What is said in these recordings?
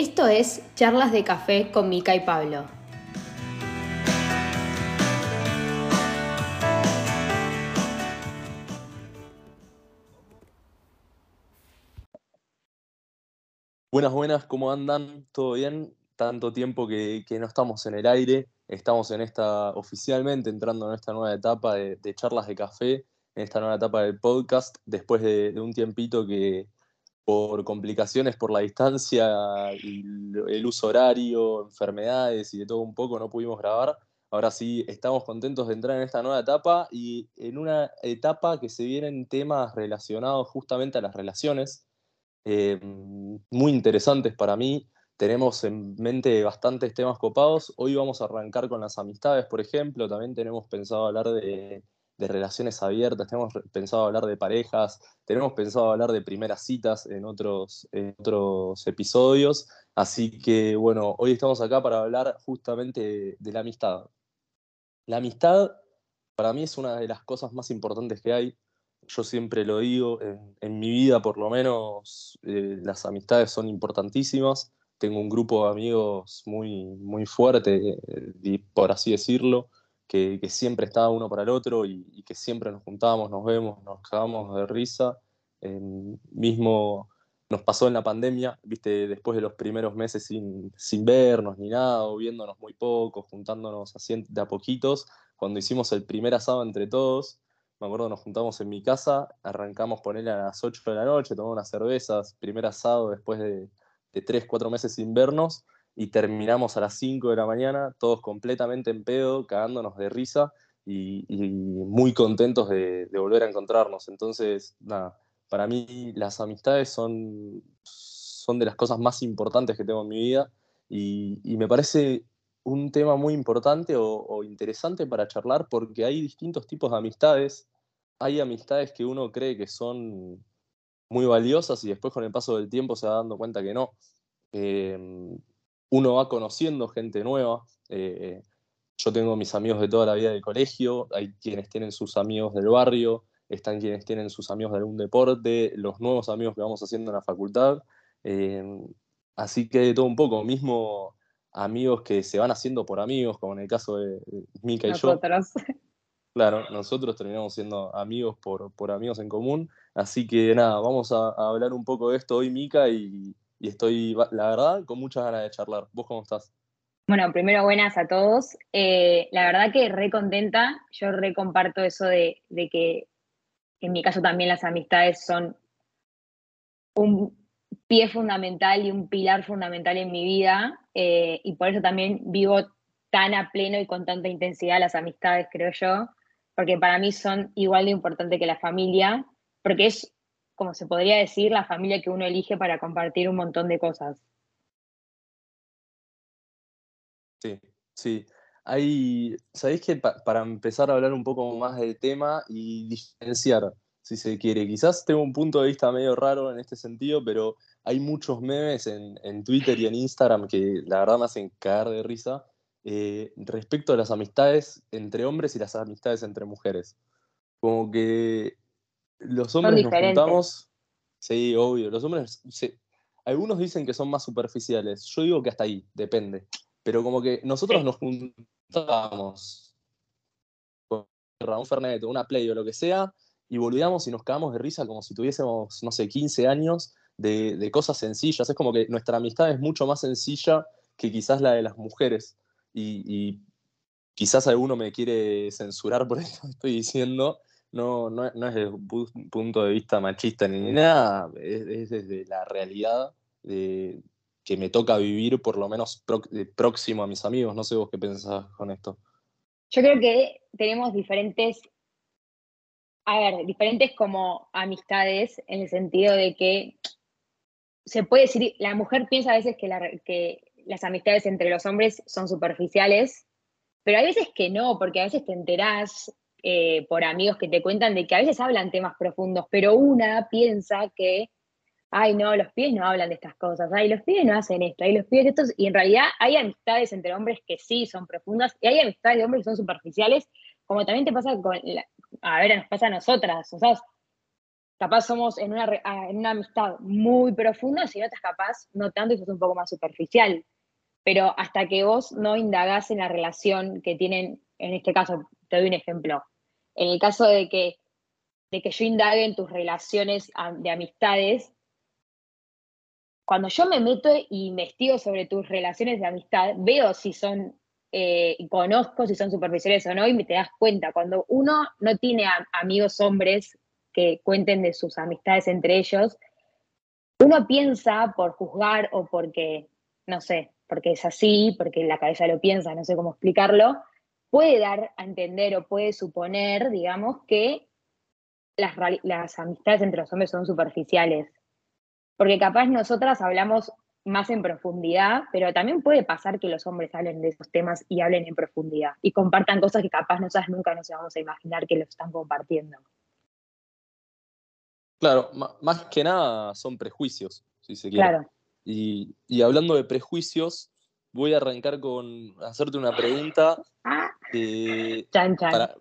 Esto es Charlas de Café con Mica y Pablo. Buenas, buenas, ¿cómo andan? ¿Todo bien? Tanto tiempo que, no estamos en el aire, estamos en esta, oficialmente entrando en esta nueva etapa de, charlas de café, en esta nueva etapa del podcast, después de, un tiempito que por complicaciones por la distancia el uso horario, enfermedades y de todo un poco no pudimos grabar. Ahora sí, estamos contentos de entrar en esta nueva etapa y en una etapa que se vienen temas relacionados justamente a las relaciones eh, muy interesantes para mí. Tenemos en mente bastantes temas copados. Hoy vamos a arrancar con las amistades, por ejemplo. También tenemos pensado hablar de, relaciones abiertas, tenemos pensado hablar de parejas, tenemos pensado hablar de primeras citas en otros, en otros episodios. Así que bueno, hoy estamos acá para hablar justamente de la amistad. La amistad para mí es una de las cosas más importantes que hay yo siempre lo digo, en, mi vida por lo menos eh, las amistades son importantísimas. Tengo un grupo de amigos muy, muy fuerte, eh, por así decirlo, que, siempre está uno para el otro y, que siempre nos juntamos, nos vemos, nos cagamos de risa. mismo nos pasó en la pandemia, viste, después de los primeros meses sin, sin vernos ni nada, o viéndonos muy poco, juntándonos así de a poquitos, cuando hicimos el primer asado entre todos, me acuerdo, nos juntamos en mi casa, arrancamos él a las 8 de la noche, tomamos unas cervezas, primer asado después de, de 3, 4 meses sin vernos, y terminamos a las 5 de la mañana, todos completamente en pedo, cagándonos de risa y, muy contentos de, volver a encontrarnos. Entonces, nada, para mí las amistades son, son de las cosas más importantes que tengo en mi vida y, me parece un tema muy importante o, o, interesante para charlar porque hay distintos tipos de amistades hay amistades que uno cree que son muy valiosas y después con el paso del tiempo se va dando cuenta que no. Em, uno va conociendo gente nueva. Eh, yo tengo mis amigos de toda la vida del colegio, hay quienes tienen sus amigos del barrio, están quienes tienen sus amigos de algún deporte, los nuevos amigos que vamos haciendo en la facultad. Em, así que de todo un poco, mismo amigos que se van haciendo por amigos, como en el caso de Mika y yo. Claro, nosotros terminamos siendo amigos por, por amigos en común. Así que nada, vamos a, hablar un poco de esto hoy, Mica, y, estoy, la verdad, con muchas ganas de charlar. ¿Vos cómo estás? Bueno, primero buenas a todos. Eh, la verdad que re contenta. Yo re comparto eso de, que en mi caso también las amistades son un pie fundamental y un pilar fundamental en mi vida. Eh, y por eso también vivo tan a pleno y con tanta intensidad las amistades, creo yo porque para mí son igual de importante que la familia, porque es, como se podría decir, la familia que uno elige para compartir un montón de cosas. Sí, sí. Hay, ¿sabéis que para empezar a hablar un poco más del tema y diferenciar, si se quiere, quizás tengo un punto de vista medio raro en este sentido, pero hay muchos memes en, en Twitter y en Instagram que la verdad me hacen caer de risa, eh, respecto a las amistades entre hombres y las amistades entre mujeres. Como que los hombres nos juntamos, sí, obvio, los hombres, algunos dicen que son más superficiales, yo digo que hasta ahí, depende, pero como que nosotros nos juntamos con un Fernet, una Play o lo que sea, y volvíamos y nos cagamos de risa como si tuviésemos, no sé, 15 años de, de cosas sencillas. Es como que nuestra amistad es mucho más sencilla que quizás la de las mujeres. Y, quizás alguno me quiere censurar por esto que estoy diciendo, no, no, es desde un punto de vista machista ni nada, es, desde la realidad de, que me toca vivir por lo menos próximo a mis amigos. No sé vos qué pensás con esto. Yo creo que tenemos diferentes, a ver, diferentes como amistades en el sentido de que se puede decir, la mujer piensa a veces que, que las amistades entre los hombres son superficiales, pero hay veces que no, porque a veces te enterás eh, por amigos que te cuentan de que a veces hablan temas profundos, pero una piensa que, ay, no, los pies no hablan de estas cosas, ay, los pies no hacen esto, ay, los pies estos, y en realidad hay amistades entre hombres que sí son profundas, y hay amistades de hombres que son superficiales, como también te pasa con, a ver, nos pasa a nosotras, o sea, capaz somos en una, en una amistad muy profunda, si no estás capaz, no tanto y sos un poco más superficial. Pero hasta que vos no indagás en la relación que tienen, en este caso, te doy un ejemplo. En el caso de que, de que yo indague en tus relaciones de amistades, cuando yo me meto e investigo sobre tus relaciones de amistad, veo si son, eh, conozco si son superficiales o no, y me te das cuenta, cuando uno no tiene amigos hombres que cuenten de sus amistades entre ellos, uno piensa por juzgar o porque, no sé, porque es así, porque la cabeza lo piensa, no sé cómo explicarlo, puede dar a entender o puede suponer, digamos, que las, las amistades entre los hombres son superficiales porque capaz nosotras hablamos más en profundidad, pero también puede pasar que los hombres hablen de esos temas y hablen en profundidad y compartan cosas que capaz nosotras nunca nos vamos a imaginar que lo están compartiendo. Claro, más que nada son prejuicios, si se quiere. Claro. Y, hablando de prejuicios, voy a arrancar con hacerte una pregunta. Ah. chan, chan.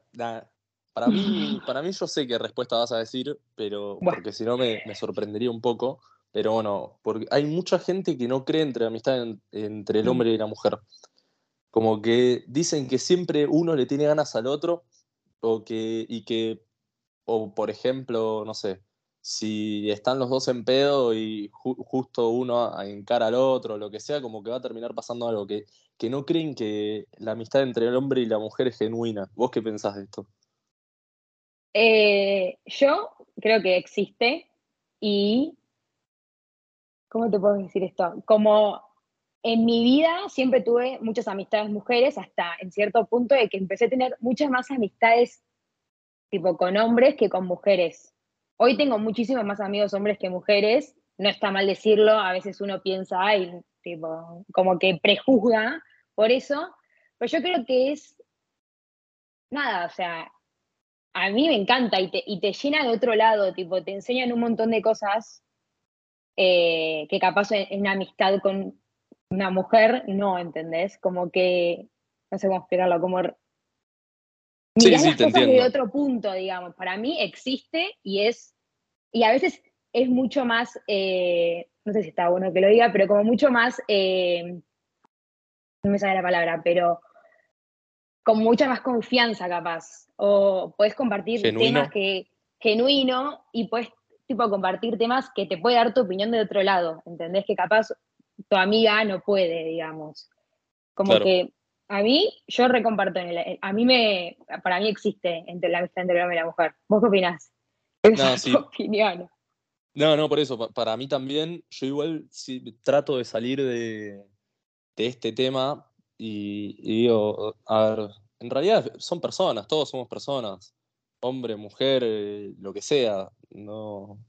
Para, mí, para mí yo sé qué respuesta vas a decir, pero porque si no me, me sorprendería un poco. Pero bueno, porque hay mucha gente que no cree entre amistad entre el mm. hombre y la mujer. Como que dicen que siempre uno le tiene ganas al otro, o que, y que, o por ejemplo, no sé, si están los dos en pedo y justo uno encara al otro, lo que sea, como que va a terminar pasando algo, que, que no creen que la amistad entre el hombre y la mujer es genuina. ¿Vos qué pensás de esto? Eh, yo creo que existe y ¿cómo te puedo decir esto? Como en mi vida siempre tuve muchas amistades mujeres, hasta en cierto punto de que empecé a tener muchas más amistades tipo con hombres que con mujeres. Hoy tengo muchísimos más amigos hombres que mujeres, no está mal decirlo, a veces uno piensa, ay, tipo, como que prejuzga por eso, pero yo creo que es, nada, o sea, a mí me encanta y te, y te llena de otro lado, tipo, te enseñan un montón de cosas eh, que capaz en una amistad con una mujer no, ¿entendés? Como que, no sé cómo explicarlo, como sí, sí, las cosas de otro punto, digamos. Para mí existe y es, y a veces es mucho más, eh, no sé si está bueno que lo diga, pero como mucho más, eh, no me sale la palabra, pero con mucha más confianza capaz. O puedes compartir temas que genuino y puedes tipo compartir temas que te puede dar tu opinión de otro lado, ¿entendés? Que capaz tu amiga no puede, digamos. Como que a mí, yo recomparto, a mí me, para mí existe entre la amistad entre el hombre y la mujer. ¿Vos qué opinás? No, sí. opinión. No, no, por eso, para mí también, yo igual sí, trato de salir de, este tema y, digo, a ver, en realidad son personas, todos somos personas, hombre, mujer, eh, lo que sea, no,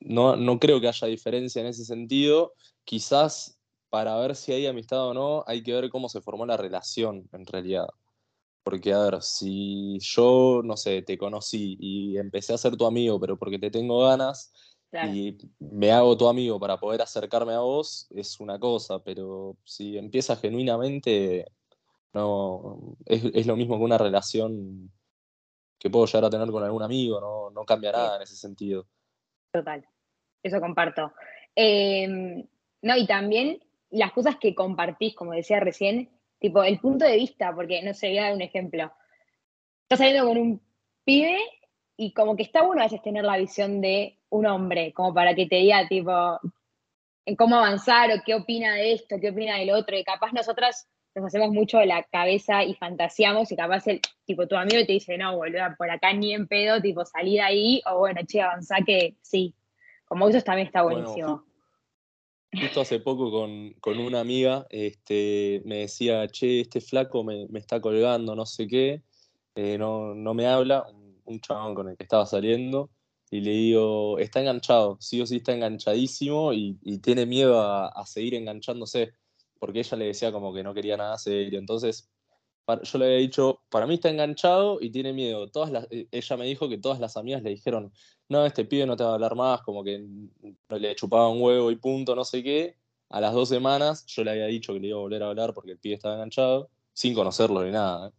no, no creo que haya diferencia en ese sentido. Quizás para ver si hay amistad o no, hay que ver cómo se formó la relación en realidad. Porque, a ver, si yo, no sé, te conocí y empecé a ser tu amigo, pero porque te tengo ganas y me hago tu amigo para poder acercarme a vos, es una cosa, pero si empieza genuinamente, no, es, es lo mismo que una relación que puedo llegar a tener con algún amigo, no, no cambia nada en ese sentido. Total, eso comparto. Em, no, y también las cosas que compartís, como decía recién, tipo el punto de vista, porque no sé, voy a dar un ejemplo. Estás saliendo con un pibe y como que está bueno a veces tener la visión de un hombre, como para que te diga, tipo, en cómo avanzar o qué opina de esto, qué opina del otro, y capaz nosotras nos hacemos mucho de la cabeza y fantaseamos y capaz el, tipo, tu amigo te dice, no, boludo, por acá ni en pedo, tipo, salí de ahí, o bueno, che, avanzá que sí. Como eso también está buenísimo. Justo hace poco con, con, una amiga este, me decía, che, este flaco me, me está colgando, no sé qué, eh, no, no, me habla, un, chabón con el que estaba saliendo, y le digo, está enganchado, sí o sí está enganchadísimo y, y tiene miedo a, a seguir enganchándose porque ella le decía como que no quería nada serio. Entonces, yo le había dicho, para mí está enganchado y tiene miedo. Todas las, eh, ella me dijo que todas las amigas le dijeron, no, este pibe no te va a hablar más, como que le chupaba un huevo y punto, no sé qué. A las dos semanas yo le había dicho que le iba a volver a hablar porque el pibe estaba enganchado, sin conocerlo ni nada. ¿eh?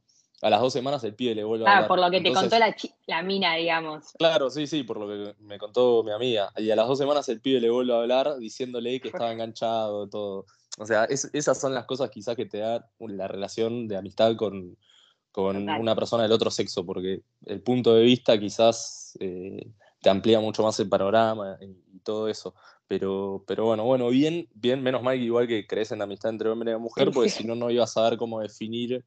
a las dos semanas el pibe le vuelve a Ah, hablar. por lo que te contó la, la mina, digamos. Claro, sí, sí, por lo que me contó mi amiga. Y a las dos semanas el pibe le vuelve a hablar diciéndole que estaba enganchado, todo. O sea, es- esas son las cosas quizás que te da la relación de amistad con, con Total. una persona del otro sexo, porque el punto de vista quizás eh, te amplía mucho más el panorama y, todo eso. Pero, pero bueno, bueno, bien, bien, menos mal que igual que crees en la amistad entre hombre y mujer, porque sí. si no, no ibas a saber cómo definir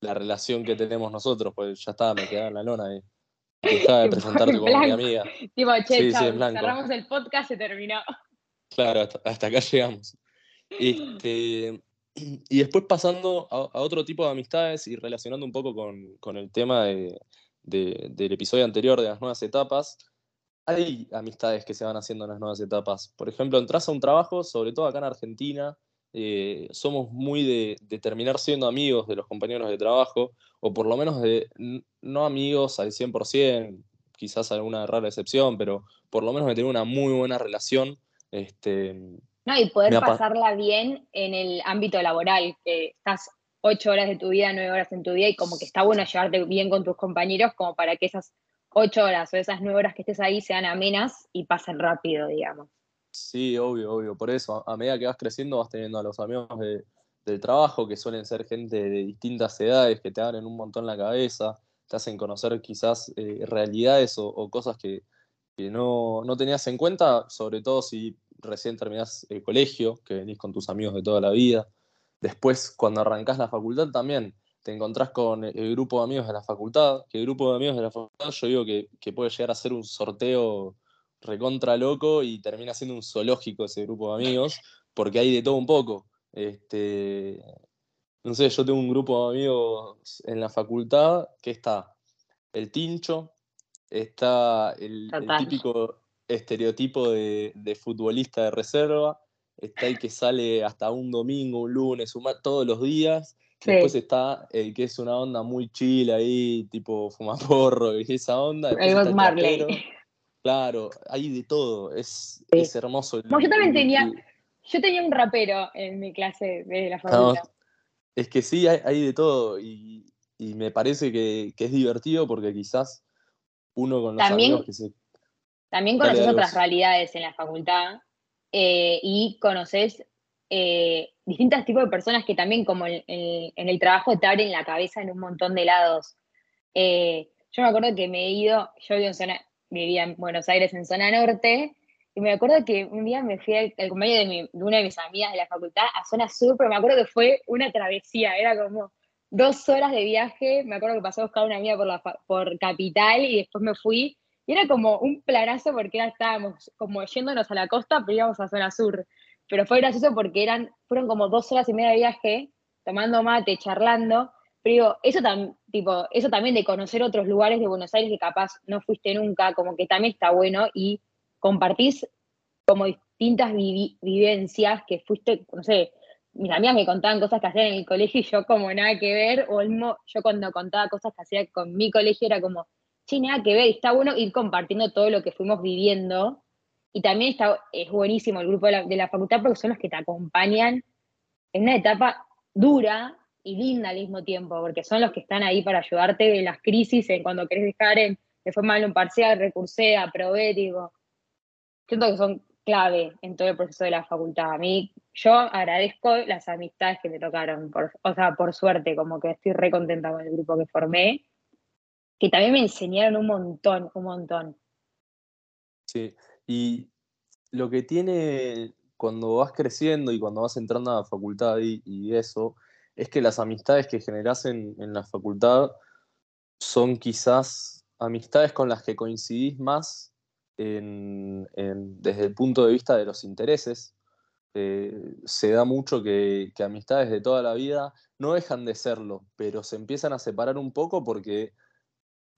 la relación que tenemos nosotros, pues ya estaba, me quedaba en la lona y dejaba de presentarte en como mi amiga. Tipo, che, Sí, sí, cerramos el podcast, se terminó. Claro, hasta, hasta acá llegamos. Este, y después pasando a, otro tipo de amistades y relacionando un poco con, con el tema de- de- del episodio anterior de las nuevas etapas, hay amistades que se van haciendo en las nuevas etapas. Por ejemplo, entras a un trabajo, sobre todo acá en Argentina, eh, somos muy de, terminar siendo amigos de los compañeros de trabajo, o por lo menos de no amigos al 100%, quizás alguna rara excepción, pero por lo menos de tener una muy buena relación. Este, No, y poder pasarla bien en el ámbito laboral, que estás ocho horas de tu vida, nueve horas en tu día, y como que está bueno llevarte bien con tus compañeros, como para que esas ocho horas o esas nueve horas que estés ahí sean amenas y pasen rápido, digamos. Sí, obvio, obvio. Por eso, a a medida que vas creciendo, vas teniendo a los amigos de- del trabajo, que suelen ser gente de distintas edades, que te abren un montón la cabeza, te hacen conocer quizás eh, realidades o, o cosas que, que no, no tenías en cuenta, sobre todo si recién terminás el colegio, que venís con tus amigos de toda la vida. Después, cuando arrancás la facultad, también te encontrás con el grupo de amigos de la facultad, que el grupo de amigos de la facultad, yo digo que, que puede llegar a ser un sorteo recontra loco y termina siendo un zoológico ese grupo de amigos, porque hay de todo un poco. Este, no sé, yo tengo un grupo de amigos en la facultad que está el tincho, está el, típico estereotipo de, de futbolista de reserva, está el que sale hasta un domingo, un lunes, un todos los días. Sí. Después está el que es una onda muy chill ahí, tipo fumaporro y esa onda. Después El Bob Marley. Claro, hay de todo, es, es hermoso. el- yo también el- tenía- el- Yo tenía un rapero en mi clase de la no, facultad. es que sí, hay, hay de todo y, y me parece que, que es divertido porque quizás uno con los También- amigos que se... También conoces otras realidades en la facultad eh, y conoces eh, distintos tipos de personas que también como en, en- en el trabajo te abren la cabeza en un montón de lados. Eh, yo me acuerdo que me he ido, yo vivo en zona, vivía en Buenos Aires en zona norte, y me acuerdo que un día me fui al, al cumpleaños de, mi- de una de mis amigas de la facultad a zona sur, pero me acuerdo que fue una travesía, era como dos horas de viaje, me acuerdo que pasé a buscar a una amiga por, la, por Capital y después me fui y era como un planazo porque era- estábamos como yéndonos a la costa, pero íbamos a zona sur. Pero fue gracioso porque eran, fueron como dos horas y media de viaje, tomando mate, charlando. Pero digo, eso, tam- tipo, eso también de conocer otros lugares de Buenos Aires que capaz no fuiste nunca, como que también está bueno y compartís como distintas vivencias que fuiste, no sé, mis amigas me contaban cosas que hacían en el colegio y yo como nada que ver, o el yo cuando contaba cosas que hacía con mi colegio era como, sí, nada que ver, está bueno ir compartiendo todo lo que fuimos viviendo. Y también está, es buenísimo el grupo de la, de facultad porque son los que te acompañan en una etapa dura y linda al mismo tiempo, porque son los que están ahí para ayudarte en las crisis, en cuando querés dejar en, mal un parcial, recursé, aprobé, digo, siento que son clave en todo el proceso de la facultad. A mí, yo agradezco las amistades que me tocaron, por, o sea, por suerte, como que estoy re contenta con el grupo que formé, que también me enseñaron un montón, un montón. Sí, y lo que tiene cuando vas creciendo y cuando vas entrando a la facultad y, eso, es que las amistades que generás en, en la facultad son quizás amistades con las que coincidís más en- desde el punto de vista de los intereses. Eh, se da mucho que, que amistades de toda la vida no dejan de serlo, pero se empiezan a separar un poco porque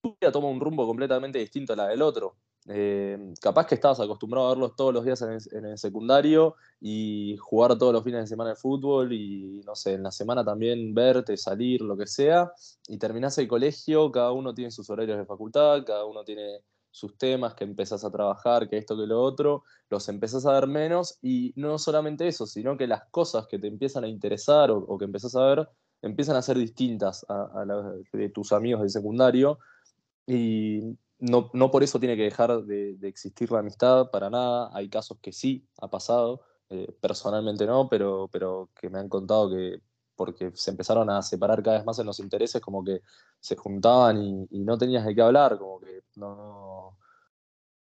vida toma un rumbo completamente distinto a la del otro. Eh, capaz que estabas acostumbrado a verlos todos los días en el, secundario y jugar todos los fines de semana de fútbol y no sé, en la semana también verte, salir, lo que sea, y terminás el colegio, cada uno tiene sus horarios de facultad, cada uno tiene sus temas, que empezás a trabajar, que esto, que lo otro, los empezás a ver menos y no solamente eso, sino que las cosas que te empiezan a interesar o, que empezás a ver empiezan a ser distintas a, las de tus amigos del secundario y no, por eso tiene que dejar de, existir la amistad para nada. Hay casos que sí ha pasado, eh, personalmente no, pero, pero que me han contado que porque se empezaron a separar cada vez más en los intereses, como que se juntaban y, no tenías de qué hablar, como que no,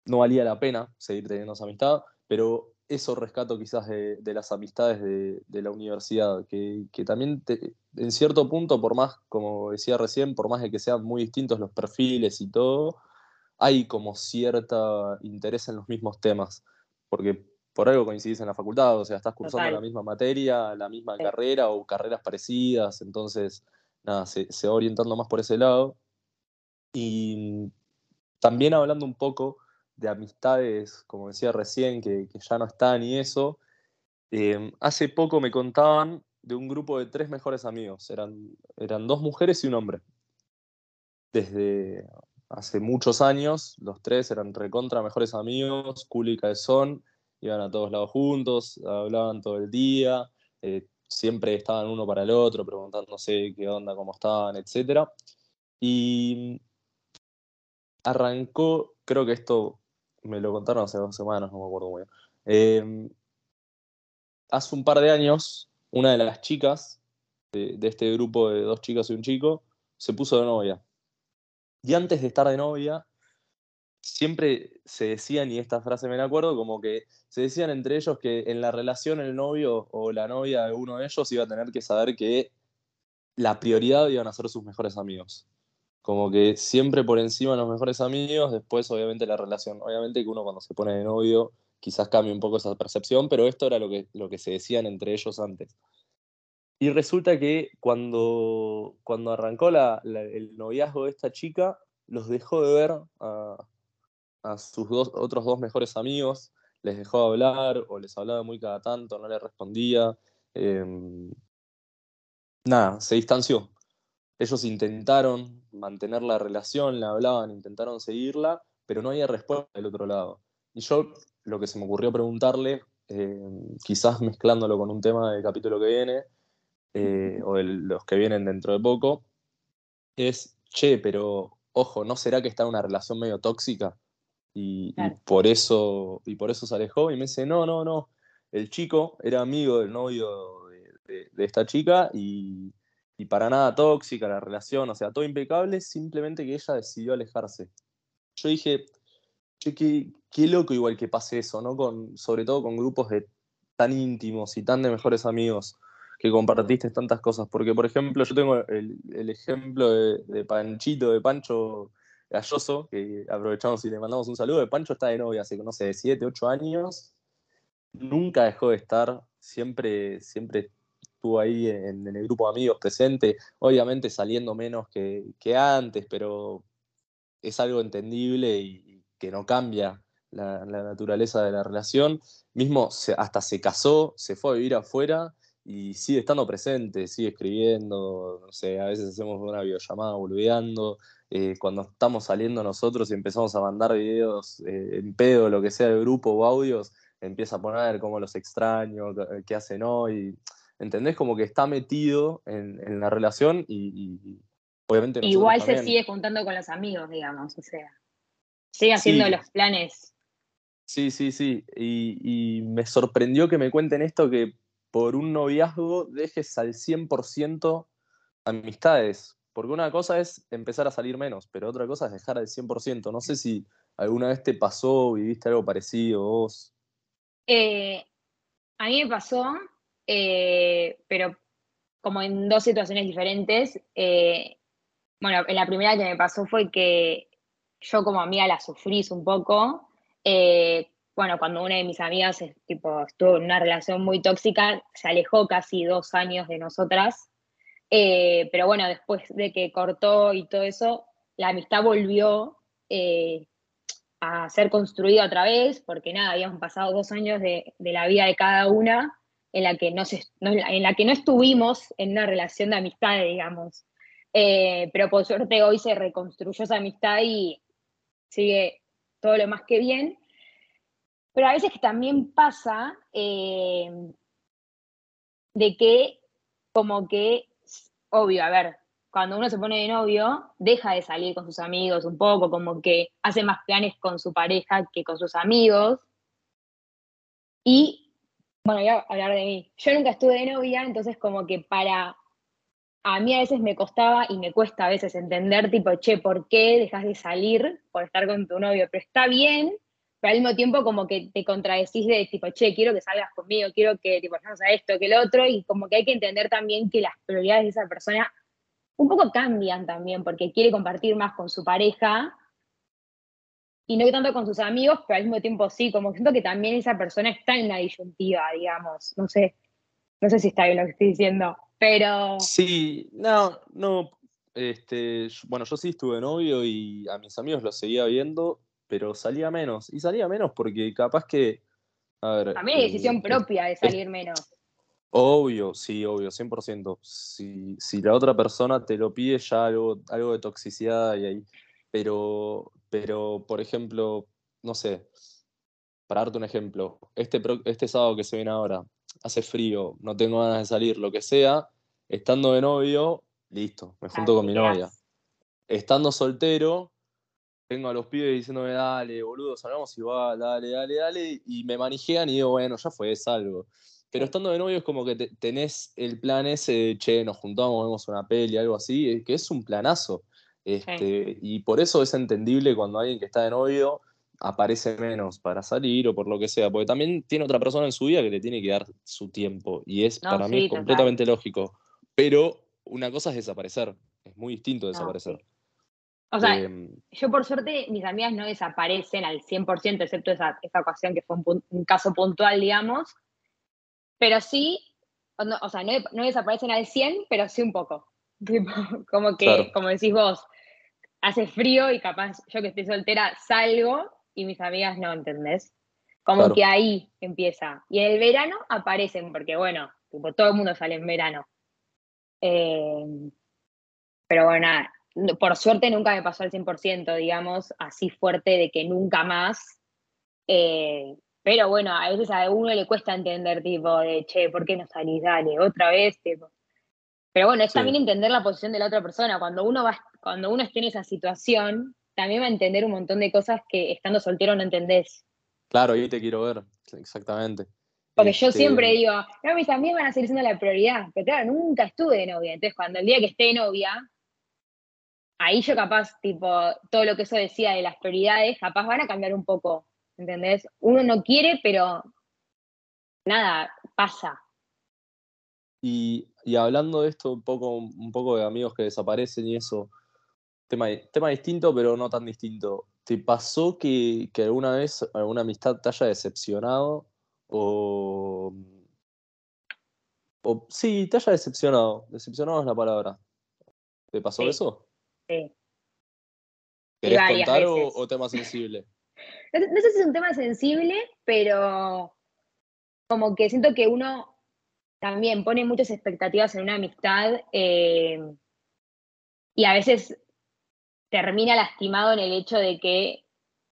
no valía la pena seguir teniendo esa amistad, pero eso rescato quizás de, las amistades de, la universidad, que, también en cierto punto, por más, como decía recién, por más de que sean muy distintos los perfiles y todo, hay como cierta interés en los mismos temas, porque por algo coincidís en la facultad, o sea, estás cursando la misma materia, la misma carrera o carreras parecidas, entonces, nada, se, se va orientando más por ese lado. Y también hablando un poco de amistades, como decía recién, que, ya no están y eso, em, hace poco me contaban de un grupo de tres mejores amigos, eran, eran dos mujeres y un hombre. Desde hace muchos años, los tres eran recontra mejores amigos, cool y calzón, iban a todos lados juntos, hablaban todo el día, eh, siempre estaban uno para el otro, preguntándose qué onda, cómo estaban, etc. Y arrancó, creo que esto me lo contaron hace dos semanas, no me acuerdo muy bien. Eh, hace un par de años, una de las chicas de, este grupo de dos chicas y un chico se puso de novia. Y antes de estar de novia, siempre se decían, y esta frase me la acuerdo, como que se decían entre ellos que en la relación el novio o la novia de uno de ellos iba a tener que saber que la prioridad iban a ser sus mejores amigos. Como que siempre por encima de los mejores amigos, después obviamente la relación. Obviamente que uno cuando se pone de novio quizás cambie un poco esa percepción, pero esto era lo que, lo que se decían entre ellos antes. Y resulta que cuando, cuando arrancó el noviazgo de esta chica, los dejó de ver a, sus dos, otros dos mejores amigos, les dejó de hablar o les hablaba muy cada tanto, no le respondía. Em, nada, se distanció. Ellos intentaron mantener la relación, la hablaban, intentaron seguirla, pero no había respuesta del otro lado. Y yo lo que se me ocurrió preguntarle, em, quizás mezclándolo con un tema del capítulo que viene, eh, o de los que vienen dentro de poco, es, che, pero ojo, ¿no será que está en una relación medio tóxica? Y, por eso, y por eso se alejó y me dice, no, no, no, el chico era amigo del novio de, esta chica y, para nada tóxica la relación, o sea, todo impecable, simplemente que ella decidió alejarse. Yo dije, che, qué, qué loco igual que pase eso, ¿no? Con, sobre todo con grupos de, tan íntimos y tan de mejores amigos que compartiste tantas cosas. Porque, por ejemplo, yo tengo el, ejemplo de, de, Panchito, de Pancho, Galloso, que aprovechamos y le mandamos un saludo. De Pancho está de novia hace, no sé, 7, 8 años. Nunca dejó de estar, siempre, siempre estuvo ahí en, el grupo de amigos presente, obviamente saliendo menos que, antes, pero es algo entendible y, que no cambia la, naturaleza de la relación. Mismo hasta se casó, se fue a vivir afuera y sigue estando presente, sigue escribiendo, no sé, a veces hacemos una videollamada boludeando, eh, cuando estamos saliendo nosotros y empezamos a mandar videos eh, en pedo, lo que sea de grupo o audios, empieza a poner cómo los extraño, qué hacen hoy. ¿Entendés? Como que está metido en, la relación y, obviamente... Igual se sigue juntando con los amigos, digamos, o sea, sigue haciendo los planes. Sí, sí, sí. Y, y, me sorprendió que me cuenten esto, que por un noviazgo dejes al 100% amistades, porque una cosa es empezar a salir menos, pero otra cosa es dejar al 100%. No sé si alguna vez te pasó, viviste algo parecido vos. Eh, a mí me pasó, eh, pero como en dos situaciones diferentes. Eh, bueno, en la primera que me pasó fue que yo como amiga la sufrís un poco. bueno, cuando una de mis amigas tipo, estuvo en una relación muy tóxica, se alejó casi dos años de nosotras. Eh, pero bueno, después de que cortó y todo eso, la amistad volvió eh, a ser construida otra vez, porque nada, habíamos pasado dos años de, la vida de cada una en la, que no estuvimos en una relación de amistad, digamos. Eh, pero por suerte hoy se reconstruyó esa amistad y sigue todo lo más que bien. Pero a veces también pasa de que como que obvio, a ver, cuando uno se pone de novio, deja de salir con sus amigos un poco, como que hace más planes con su pareja que con sus amigos. Y, bueno, voy a hablar de mí. Yo nunca estuve de novia, entonces como que para, a mí a veces me costaba y me cuesta a veces entender, tipo, che, ¿por qué dejas de salir por estar con tu novio? Pero está bien, pero al mismo tiempo como que te contradecís de tipo, che, quiero que salgas conmigo, quiero que tipo, a esto, que el otro, y como que hay que entender también que las prioridades de esa persona un poco cambian también, porque quiere compartir más con su pareja y no tanto con sus amigos, pero al mismo tiempo sí, como siento que también esa persona está en la disyuntiva, digamos, no sé, no sé si está bien lo que estoy diciendo, pero... Sí, no, no, este, bueno, yo sí estuve novio y a mis amigos los seguía viendo, pero salía menos. Y salía menos porque capaz que. A ver, También es decisión propia de salir menos. Obvio, sí, obvio, 100%. Si, si la otra persona te lo pide, ya algo, algo de toxicidad hay ahí. Pero, pero, por ejemplo, no sé, para darte un ejemplo, este, este sábado que se viene ahora, hace frío, no tengo ganas de salir, lo que sea, estando de novio, listo, me junto con mi novia. Estando soltero, tengo a los pibes diciéndome, dale, boludo, salgamos igual, dale, dale, dale, y me manejean y digo, bueno, ya fue, salgo. Pero estando de novio es como que tenés el plan ese de, che, nos juntamos, vemos una peli, algo así, que es un planazo. Este, Y por eso es entendible cuando alguien que está de novio aparece menos para salir o por lo que sea, porque también tiene otra persona en su vida que le tiene que dar su tiempo y es para mí completamente lógico. Pero una cosa es desaparecer, es muy distinto desaparecer. O sea, em, yo por suerte mis amigas no desaparecen al 100%, excepto esa, esa ocasión que fue un, caso puntual, digamos. Pero sí, o sea, no, desaparecen al 100, pero sí un poco. como que, como decís vos, hace frío y capaz yo que estoy soltera salgo y mis amigas no, ¿entendés? Como que ahí empieza. Y en el verano aparecen, porque bueno, todo el mundo sale en verano. Em, pero bueno, nada, por suerte nunca me pasó al 100%, digamos, así fuerte de que nunca más. Eh, pero bueno, a veces a uno le cuesta entender, tipo, de, che, ¿por qué no salís? Dale, otra vez, tipo. Pero bueno, es también entender la posición de la otra persona. Cuando uno, va, cuando uno esté en esa situación, también va a entender un montón de cosas que estando soltero no entendés. Claro, ahí te quiero ver, exactamente. Porque yo este, siempre digo, no, mis amigos van a seguir siendo la prioridad, pero claro, nunca estuve de novia. Entonces, cuando el día que esté de novia, ahí yo capaz, tipo, todo lo que eso decía de las prioridades, capaz van a cambiar un poco, ¿entendés? Uno no quiere, pero nada, pasa. Y, hablando de esto, un poco, un poco de amigos que desaparecen y eso, tema, tema distinto, pero no tan distinto. ¿Te pasó que, que alguna vez alguna amistad te haya decepcionado? O, o sí, te haya decepcionado. Decepcionado es la palabra. ¿Te pasó eso? Sí. ¿Querés contar o, tema sensible? No, sé si es un tema sensible, pero como que siento que uno también pone muchas expectativas en una amistad eh, y a veces termina lastimado en el hecho de que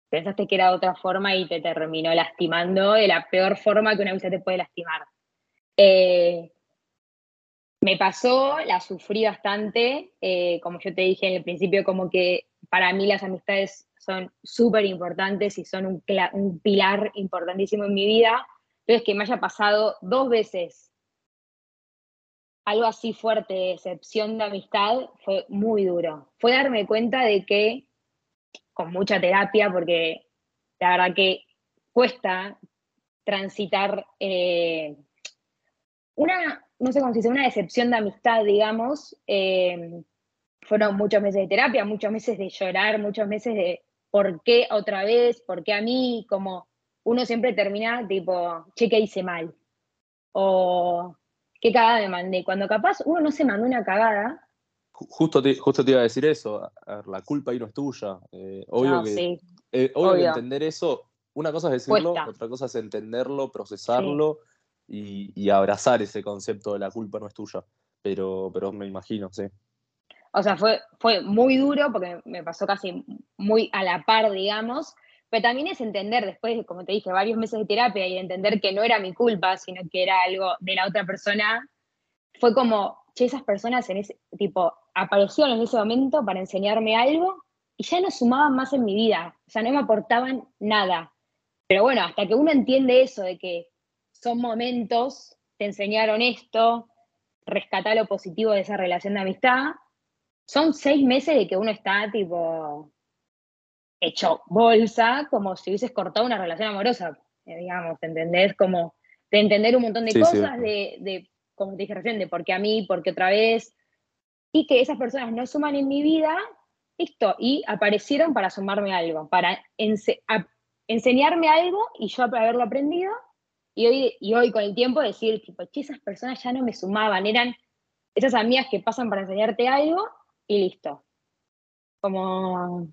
pensaste que era de otra forma y te terminó lastimando de la peor forma que una amistad te puede lastimar. Eh, me pasó, la sufrí bastante, eh, como yo te dije en el principio, como que para mí las amistades son súper importantes y son un, un, pilar importantísimo en mi vida. Entonces, que me haya pasado dos veces algo así fuerte, de excepción de amistad, fue muy duro. Fue darme cuenta de que, con mucha terapia, porque la verdad que cuesta transitar eh, una, no sé cómo se dice, una decepción de amistad, digamos. Eh, fueron muchos meses de terapia, muchos meses de llorar, muchos meses de por qué otra vez, por qué a mí, como uno siempre termina tipo, che, ¿qué hice mal? O qué cagada me mandé. Cuando capaz uno no se mandó una cagada. Justo te, justo te iba a decir eso, la culpa ahí no es tuya. Eh, obvio, que, eh, obvio, entender eso, una cosa es decirlo, otra cosa es entenderlo, procesarlo y, abrazar ese concepto de la culpa no es tuya. Pero, pero me imagino, sí. O sea, fue, fue muy duro porque me pasó casi muy a la par, digamos, pero también es entender después, como te dije, varios meses de terapia y entender que no era mi culpa, sino que era algo de la otra persona, fue como, che, esas personas en ese, tipo, aparecieron en ese momento para enseñarme algo y ya no sumaban más en mi vida, o sea, no me aportaban nada. Pero bueno, hasta que uno entiende eso de que son momentos, te enseñaron esto, rescatar lo positivo de esa relación de amistad, son seis meses de que uno está tipo hecho bolsa, como si hubieses cortado una relación amorosa, eh, digamos, ¿entendés? Como de entender un montón de cosas, de, de, como te dije recién, de por qué a mí, por qué otra vez, y que esas personas no suman en mi vida, listo, y aparecieron para sumarme algo, para enseñarme algo y yo haberlo aprendido, y hoy, y hoy con el tiempo decir, tipo, che, esas personas ya no me sumaban, eran esas amigas que pasan para enseñarte algo y listo. Como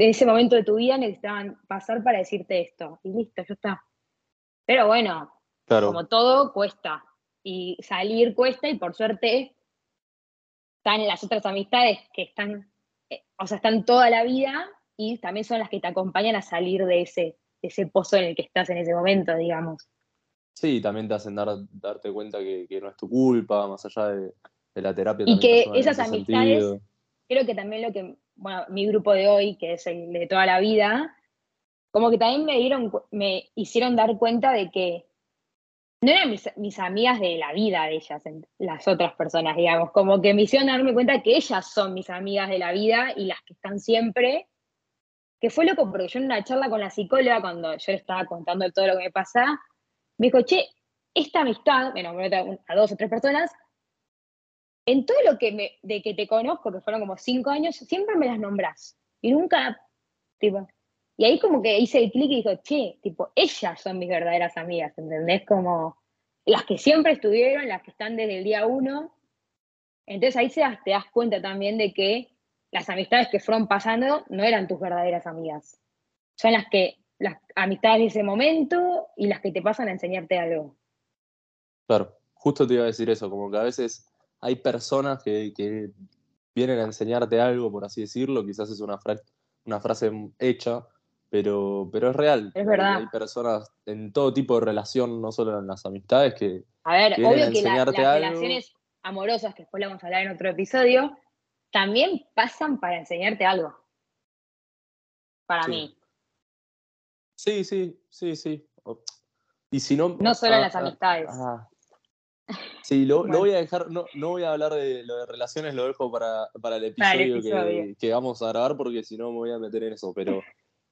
de ese momento de tu vida necesitaban pasar para decirte esto, y listo, ya está. Pero bueno, como todo cuesta, y salir cuesta, y por suerte están las otras amistades que están, eh, o sea, están toda la vida y también son las que te acompañan a salir de ese, ese pozo en el que estás en ese momento, digamos. Sí, también te hacen dar, darte cuenta que, no es tu culpa, más allá de, la terapia. Y que esas amistades, creo que también lo que, bueno, mi grupo de hoy, que es el de toda la vida, como que también me dieron, me hicieron dar cuenta de que no eran mis, amigas de la vida de ellas, las otras personas, digamos, como que me hicieron darme cuenta que ellas son mis amigas de la vida y las que están siempre, que fue loco porque yo en una charla con la psicóloga, cuando yo le estaba contando todo lo que me pasa, me dijo, che, esta amistad, bueno, a dos o tres personas, en todo lo que me, de que te conozco, que fueron como cinco años, siempre me las nombras. Y nunca, tipo, y ahí como que hice el clic y dijo, che, tipo, ellas son mis verdaderas amigas, ¿entendés? Como las que siempre estuvieron, las que están desde el día uno. Entonces ahí te das cuenta también de que las amistades que fueron pasando no eran tus verdaderas amigas. Son las que, las amistades de ese momento y las que te pasan a enseñarte algo. Claro, justo te iba a decir eso, como que a veces hay personas que, que vienen a enseñarte algo, por así decirlo, quizás es una, una frase hecha, pero, pero es real. Es verdad. Hay personas en todo tipo de relación, no solo en las amistades, que. A ver, obvio que las relaciones amorosas, que después lo vamos a hablar en otro episodio, también pasan para enseñarte algo. Para mí. Sí, sí, sí, sí. Y si no. No solo en ah, las ah, amistades. Ah. Sí, lo, voy a dejar, no, no voy a hablar de lo de relaciones, lo dejo para, para el episodio, Que, que, vamos a grabar porque si no me voy a meter en eso, pero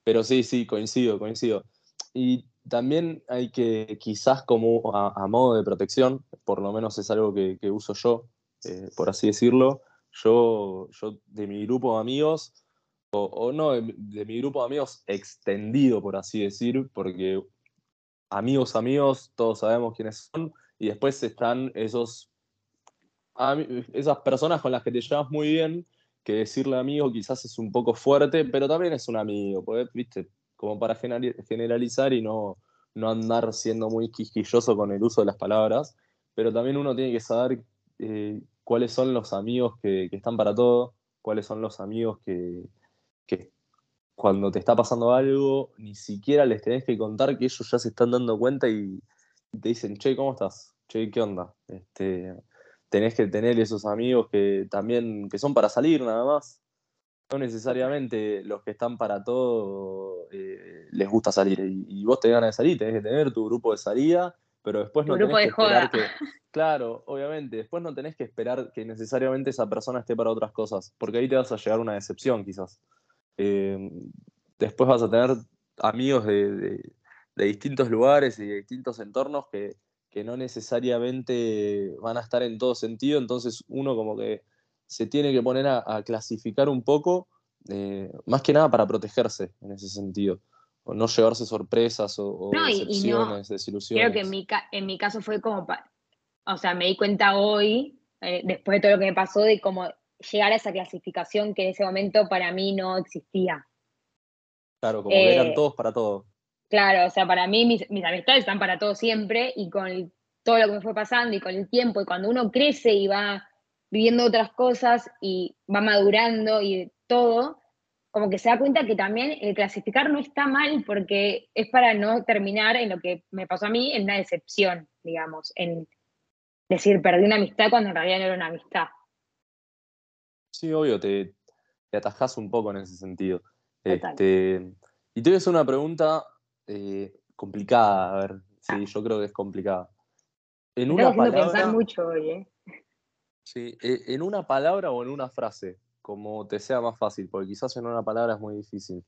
pero sí, sí, coincido, coincido. Y también hay que, quizás como a, modo de protección, por lo menos es algo que, uso yo, eh, por así decirlo, yo, yo de mi grupo de amigos, o, no, de, mi grupo de amigos extendido, por así decir, porque amigos, amigos, todos sabemos quiénes son, y después están esos, esas personas con las que te llevas muy bien, que decirle amigo quizás es un poco fuerte, pero también es un amigo, pues, viste, como para generalizar y no, no andar siendo muy quisquilloso con el uso de las palabras, pero también uno tiene que saber eh, cuáles son los amigos que, están para todo, cuáles son los amigos que, que, cuando te está pasando algo, ni siquiera les tenés que contar que ellos ya se están dando cuenta y, te dicen, che, ¿cómo estás? Che, ¿qué onda? Este, tenés que tener esos amigos que también, que son para salir nada más. No necesariamente los que están para todo eh, les gusta salir. Y, vos te ganas de salir, tenés que tener tu grupo de salida, pero después no tenés que esperar que. Claro, obviamente, después no tenés que esperar que necesariamente esa persona esté para otras cosas, porque ahí te vas a llegar a una decepción quizás. Eh, después vas a tener amigos de distintos lugares y de distintos entornos que, que no necesariamente van a estar en todo sentido, entonces uno como que se tiene que poner a, clasificar un poco, eh, más que nada para protegerse en ese sentido, o no llevarse sorpresas o, decepciones, desilusiones. Creo que en mi, en mi caso fue como, o sea, me di cuenta hoy, eh, después de todo lo que me pasó, de cómo llegar a esa clasificación que en ese momento para mí no existía. Claro, como que eran eh, todos para todos. Claro, o sea, para mí mis, amistades están para todo siempre y con todo lo que me fue pasando y con el tiempo y cuando uno crece y va viviendo otras cosas y va madurando y todo, como que se da cuenta que también el clasificar no está mal porque es para no terminar en lo que me pasó a mí, en una decepción, digamos, en, decir perdí una amistad cuando en realidad no era una amistad. Sí, obvio, te, te atajás un poco en ese sentido. Este, y te voy a hacer una pregunta eh, complicada, a ver, sí, ah. yo creo que es complicada. En una palabra, pensar mucho hoy, ¿eh? Sí, e, en una palabra o en una frase, como te sea más fácil, porque quizás en una palabra es muy difícil.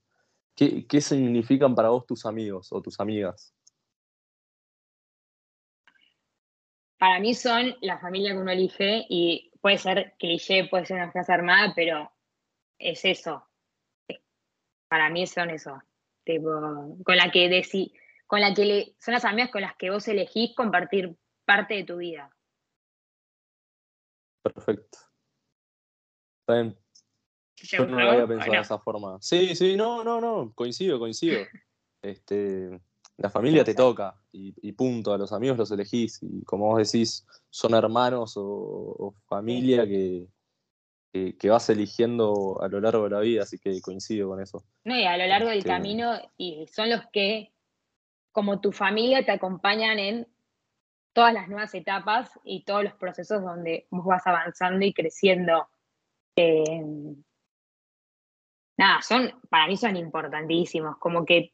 ¿Qué, qué significan para vos tus amigos o tus amigas? Para mí son la familia que uno elige y puede ser cliché, puede ser una frase armada, pero es eso. Para mí son eso. Con la que deci con la que le, son las amigas con las que vos elegís compartir parte de tu vida. Perfecto. Está bien. Yo no lo había pensado de esa forma. Sí, sí, no, no, no, coincido, coincido. Este, la familia te toca y, punto, a los amigos los elegís y como vos decís, son hermanos o, familia que, que, vas eligiendo a lo largo de la vida, así que coincido con eso. No, y a lo largo del este, camino y son los que, como tu familia, te acompañan en todas las nuevas etapas y todos los procesos donde vos vas avanzando y creciendo. Eh, nada, son, para mí son importantísimos, como que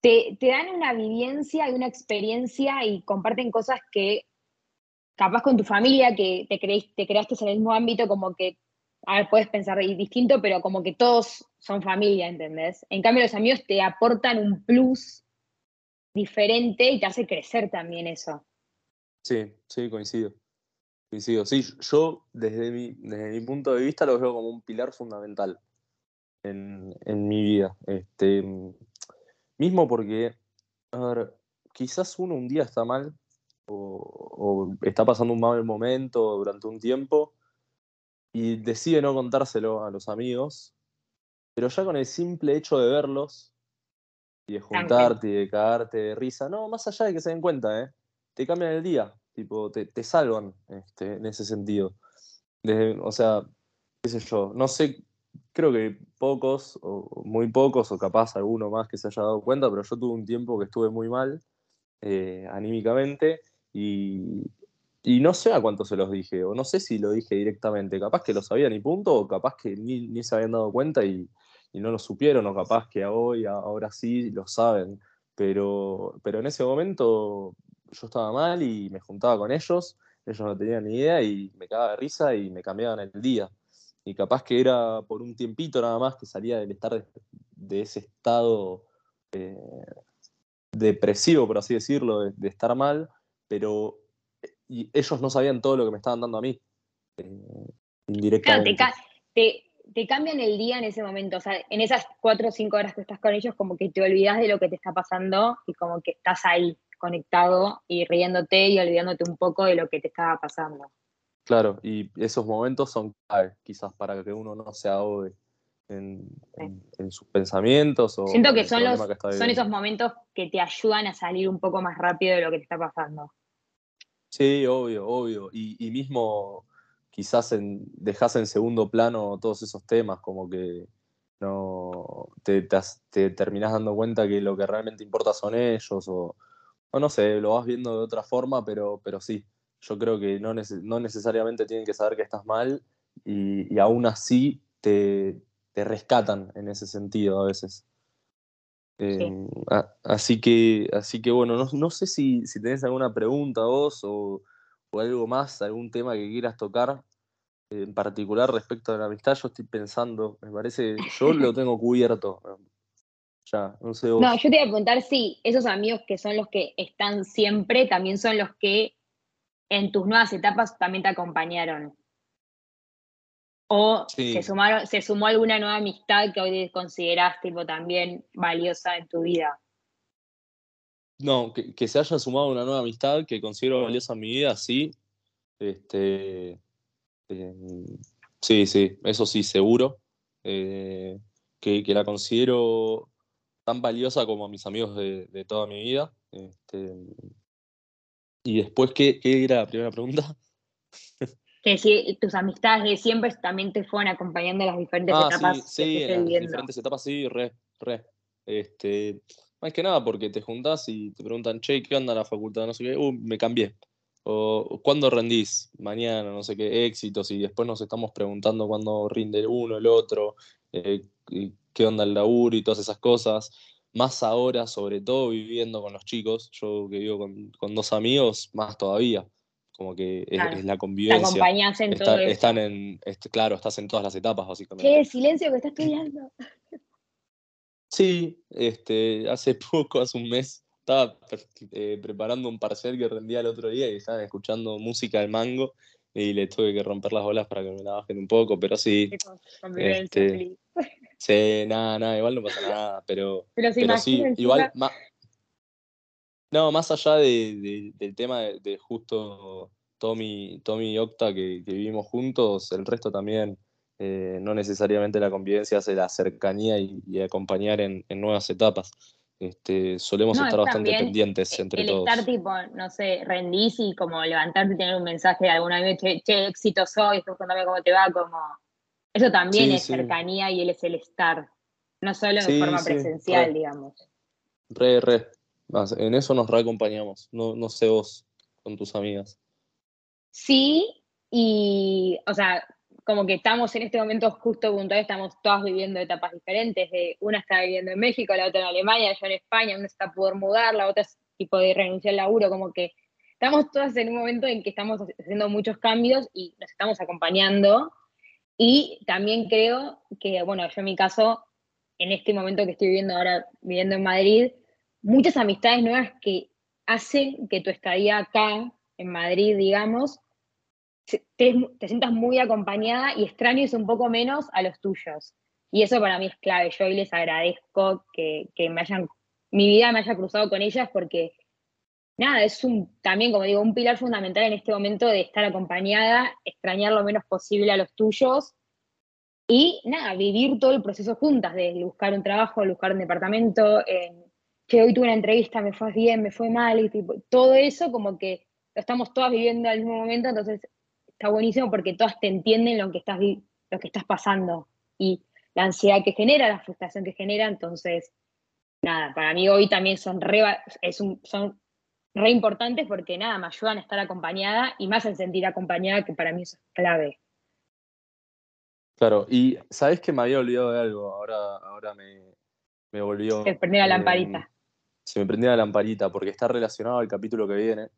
te, dan una vivencia y una experiencia y comparten cosas que capaz con tu familia, que te, te creaste en el mismo ámbito, como que, a ver, puedes pensar distinto, pero como que todos son familia, ¿entendés? En cambio, los amigos te aportan un plus diferente y te hace crecer también eso. Sí, sí, coincido. Coincido. Sí, yo desde mi, desde mi punto de vista lo veo como un pilar fundamental en, mi vida. Este, mismo porque, a ver, quizás uno un día está mal o, está pasando un mal momento durante un tiempo y decide no contárselo a los amigos, pero ya con el simple hecho de verlos y de juntarte y de cagarte de risa. No, más allá de que se den cuenta, ¿eh? Te cambian el día, tipo, te, te salvan este, en ese sentido. o sea, qué sé yo, no sé, creo que pocos, o muy pocos, o capaz alguno más que se haya dado cuenta, pero yo tuve un tiempo que estuve muy mal eh, anímicamente y, no sé a cuánto se los dije, o no sé si lo dije directamente, capaz que lo sabían y punto, o capaz que ni, ni se habían dado cuenta y, y no lo supieron, o capaz que hoy, ahora sí lo saben. Pero, pero en ese momento yo estaba mal y me juntaba con ellos, ellos no tenían ni idea y me cagaba de risa y me cambiaban el día. Y capaz que era por un tiempito nada más que salía del estar de, ese estado eh, depresivo, por así decirlo, de, estar mal, pero ellos no sabían todo lo que me estaban dando a mí. Eh, indirectamente te cambian el día en ese momento, o sea, en esas cuatro o cinco horas que estás con ellos, como que te olvidas de lo que te está pasando y como que estás ahí conectado y riéndote y olvidándote un poco de lo que te estaba pasando. Claro, y esos momentos son clave, quizás para que uno no se ahogue en, sus pensamientos. O Siento que son, los, son esos momentos que te ayudan a salir un poco más rápido de lo que te está pasando. Sí, obvio, obvio. Y, y mismo quizás en, dejas en segundo plano todos esos temas, como que no te, te, terminás dando cuenta que lo que realmente importa son ellos, o, no sé, lo vas viendo de otra forma, pero, pero sí, yo creo que no, no necesariamente tienen que saber que estás mal y, aún así te, rescatan en ese sentido a veces. Em, así, que, así que bueno, no, sé si, si, tenés alguna pregunta vos o, o algo más, algún tema que quieras tocar en particular respecto a la amistad, yo estoy pensando, me parece, yo lo tengo cubierto. Ya, no sé vos. No, yo te iba a preguntar si esos amigos que son los que están siempre, también son los que en tus nuevas etapas también te acompañaron. O se, sumaron, se sumó alguna nueva amistad que hoy consideras tipo también valiosa en tu vida. No, que, se haya sumado una nueva amistad que considero valiosa en mi vida, sí. Este, eh, sí, sí, eso sí, seguro. Eh, que, la considero tan valiosa como a mis amigos de, toda mi vida. Este, y después, ¿qué, era la primera pregunta? que si tus amistades de siempre también te fueron acompañando en las diferentes ah, etapas. Sí, sí en las diferentes etapas, sí, re, re. Este, más que nada porque te juntás y te preguntan, che, ¿qué onda la facultad? No sé qué, uh, me cambié. o ¿cuándo rendís? Mañana, no sé qué, éxitos, y después nos estamos preguntando cuándo rinde uno, el otro, eh, qué onda el laburo y todas esas cosas. Más ahora, sobre todo viviendo con los chicos, yo que vivo con, dos amigos, más todavía. Como que es, la convivencia. Te acompañás en todo Están en, claro, estás en todas las etapas, básicamente. Qué silencio que estás estudiando. Sí, este, hace poco, hace un mes, estaba eh, preparando un parcial que rendía el otro día y estaban escuchando música del mango y le tuve que romper las olas para que me la bajen un poco, pero sí. Este, sí, nada, nada, igual no pasa nada, pero, pero, sí, igual, más, no, más allá de, del tema de, justo Tommy, Tommy y Octa que, vivimos juntos, el resto también, eh, no necesariamente la convivencia hace la cercanía y, acompañar en, nuevas etapas. Este, solemos estar bastante pendientes entre todos. El estar tipo, no sé, rendís y como levantarte y tener un mensaje de alguna vez, che, che éxito soy, cuéntame cómo te va, como... Eso también es cercanía y él es el estar, no solo en forma presencial, digamos. Re, re. En eso nos reacompañamos. No, no sé vos con tus amigas. Sí, y, o sea, como que estamos en este momento justo puntual, estamos todas viviendo etapas diferentes. De, una está viviendo en México, la otra en Alemania, yo en España, una está por mudar, la otra es tipo de renunciar al laburo, como que estamos todas en un momento en que estamos haciendo muchos cambios y nos estamos acompañando. Y también creo que, bueno, yo en mi caso, en este momento que estoy viviendo ahora, viviendo en Madrid, muchas amistades nuevas que hacen que tu estadía acá, en Madrid, digamos, te, sientas muy acompañada y extrañes un poco menos a los tuyos. Y eso para mí es clave. Yo hoy les agradezco que, me hayan, mi vida me haya cruzado con ellas porque, nada, es un, también, como digo, un pilar fundamental en este momento de estar acompañada, extrañar lo menos posible a los tuyos y, nada, vivir todo el proceso juntas, de buscar un trabajo, buscar un departamento, que hoy tuve una entrevista, me fue bien, me fue mal, y tipo, todo eso como que lo estamos todas viviendo al mismo momento, entonces está buenísimo porque todas te entienden lo que estás, lo que estás pasando y la ansiedad que genera, la frustración que genera. Entonces, nada, para mí hoy también son re, es son re importantes porque nada, me ayudan a estar acompañada y más en sentir acompañada, que para mí eso es clave. Claro, y sabes que me había olvidado de algo, ahora, ahora me, me volvió. Se prendió la lamparita. Se me prendió la lamparita porque está relacionado al capítulo que viene.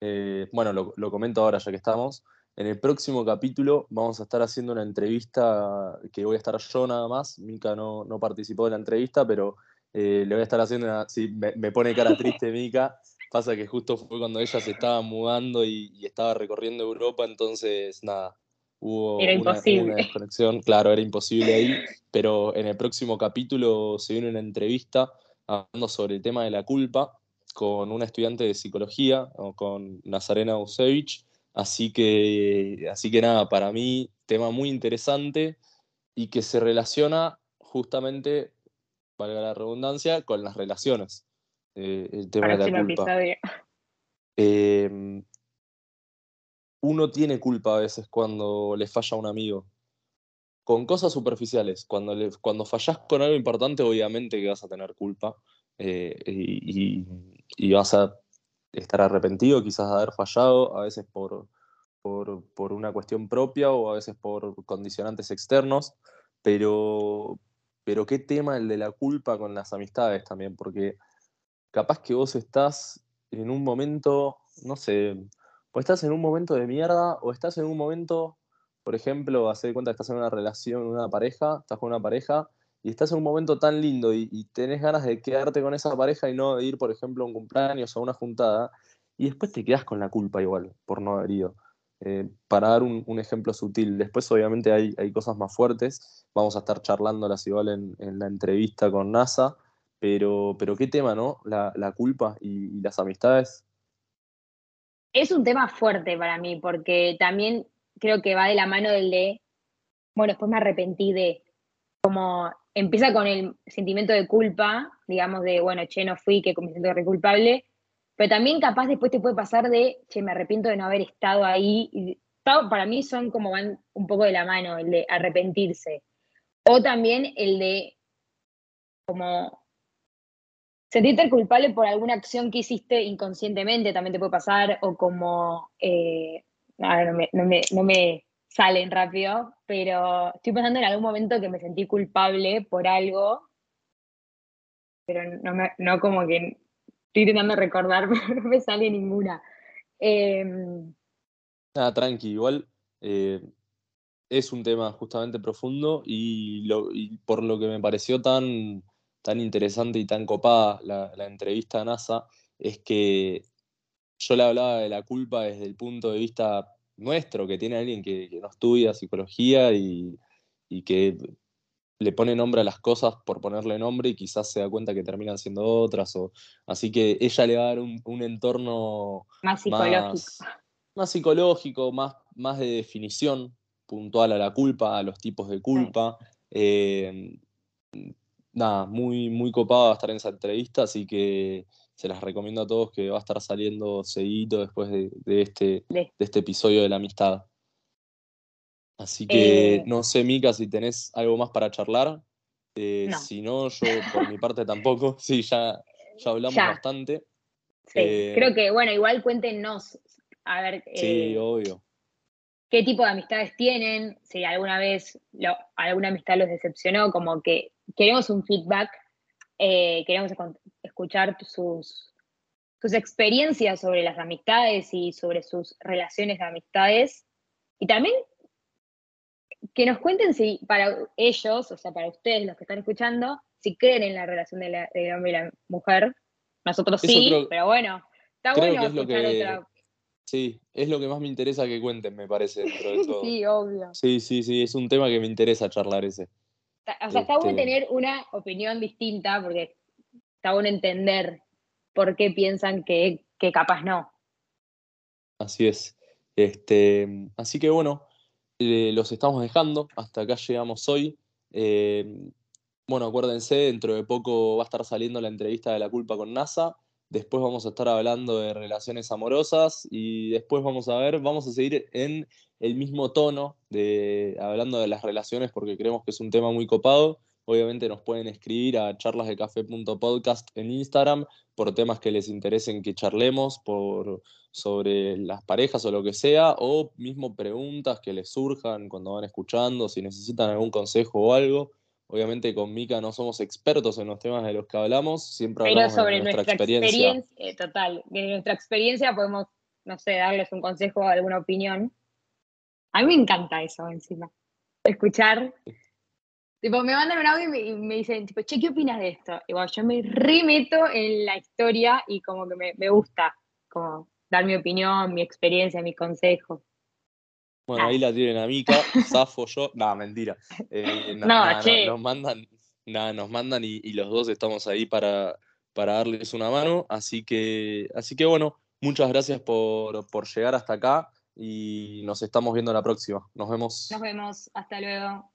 Eh, bueno, lo, lo, comento ahora ya que estamos. En el próximo capítulo vamos a estar haciendo una entrevista que voy a estar yo nada más. Mica no, no participó de la entrevista, pero eh, le voy a estar haciendo una. Sí, me, pone cara triste Mica. Pasa que justo fue cuando ella se estaba mudando y, estaba recorriendo Europa, entonces nada, hubo una, desconexión. Claro, era imposible ahí, pero en el próximo capítulo se viene una entrevista hablando sobre el tema de la culpa con una estudiante de psicología, o con Nazarena Usevich Así que, así que nada, para mí, tema muy interesante y que se relaciona justamente, valga la redundancia, con las relaciones. Eh, el tema de la culpa. Em, uno tiene culpa a veces cuando le falla a un amigo. Con cosas superficiales. Cuando, le, cuando fallas con algo importante, obviamente que vas a tener culpa. Eh, y, vas a estar arrepentido quizás de haber fallado, a veces por, por, una cuestión propia o a veces por condicionantes externos, pero, pero qué tema el de la culpa con las amistades también, porque capaz que vos estás en un momento, no sé, o estás en un momento de mierda o estás en un momento, por ejemplo, hacer cuenta que estás en una relación, una pareja, estás con una pareja y estás en un momento tan lindo y, tenés ganas de quedarte con esa pareja y no de ir, por ejemplo, a un cumpleaños o a una juntada, y después te quedas con la culpa igual por no haber ido. Eh, para dar un, ejemplo sutil. Después, obviamente, hay, hay, cosas más fuertes. Vamos a estar charlándolas igual en, en la entrevista con NASA. Pero, pero qué tema, ¿no? La, la culpa y, las amistades. Es un tema fuerte para mí, porque también creo que va de la mano del de, bueno, después me arrepentí de, como empieza con el sentimiento de culpa, digamos, de, bueno, che, no fui, que me siento re culpable, pero también capaz después te puede pasar de, che, me arrepiento de no haber estado ahí. Para mí son como van un poco de la mano, el de arrepentirse. O también el de como sentirte culpable por alguna acción que hiciste inconscientemente también te puede pasar, o como, eh, no, me, no, me, no me salen rápido, pero estoy pensando en algún momento que me sentí culpable por algo, pero no, me, no como que estoy intentando recordar, pero no me sale ninguna. Nada, tranqui, igual eh, es un tema justamente profundo y, lo, y por lo que me pareció tan tan interesante y tan copada la, entrevista a NASA es que yo le hablaba de la culpa desde el punto de vista nuestro, que tiene alguien que, no estudia psicología y, que le pone nombre a las cosas por ponerle nombre y quizás se da cuenta que terminan siendo otras. O, así que ella le va a dar un, entorno más psicológico, más, psicológico más, más, de definición puntual a la culpa, a los tipos de culpa. Eh, nada, muy, muy copada estar en esa entrevista, así que se las recomiendo a todos que va a estar saliendo seguido después de, este, de este episodio de la amistad. Así que eh, no sé, Mica, si tenés algo más para charlar. Eh, si no, yo por mi parte tampoco. Sí, ya, ya hablamos bastante. Sí, eh, creo que, bueno, igual cuéntenos, a ver. sí, obvio. ¿Qué tipo de amistades tienen? Si alguna vez alguna amistad los decepcionó, como que queremos un feedback, eh, queremos escuchar sus, sus experiencias sobre las amistades y sobre sus relaciones de amistades. Y también que nos cuenten si para ellos, o sea, para ustedes, los que están escuchando, si creen en la relación del hombre y la mujer. Nosotros sí, pero bueno, está bueno escuchar otra. Sí, es lo que más me interesa que cuenten, me parece, dentro de todo. sí, obvio. Sí, sí, sí, es un tema que me interesa charlar ese. O sea, está bueno este tener una opinión distinta porque está bueno entender por qué piensan que, capaz no. Así es. Este, así que bueno, eh, los estamos dejando. Hasta acá llegamos hoy. Eh, bueno, acuérdense, dentro de poco va a estar saliendo la entrevista de la culpa con NASA. Después vamos a estar hablando de relaciones amorosas y después vamos a ver, vamos a seguir en el mismo tono de hablando de las relaciones porque creemos que es un tema muy copado. Obviamente nos pueden escribir a charlasdecafe.podcast en Instagram por temas que les interesen que charlemos, por, sobre las parejas o lo que sea, o mismo preguntas que les surjan cuando van escuchando, si necesitan algún consejo o algo. Obviamente con Mica no somos expertos en los temas de los que hablamos, siempre hablamos Pero sobre nuestra, experiencia. Eh, total, de nuestra experiencia podemos, no sé, darles un consejo o alguna opinión. A mí me encanta eso encima. Escuchar. Tipo, me mandan un audio y me, dicen, tipo, che, ¿qué opinas de esto? Y bueno, yo me remeto en la historia y como que me, gusta como dar mi opinión, mi experiencia, mi consejo. Bueno, ahí la tienen a Mica, Zafo, yo. No, mentira. Eh, no, che. nos mandan, nada, nos mandan y, los dos estamos ahí para, para darles una mano. Así que, así que bueno, muchas gracias por, por llegar hasta acá y nos estamos viendo la próxima. Nos vemos. Nos vemos. Hasta luego.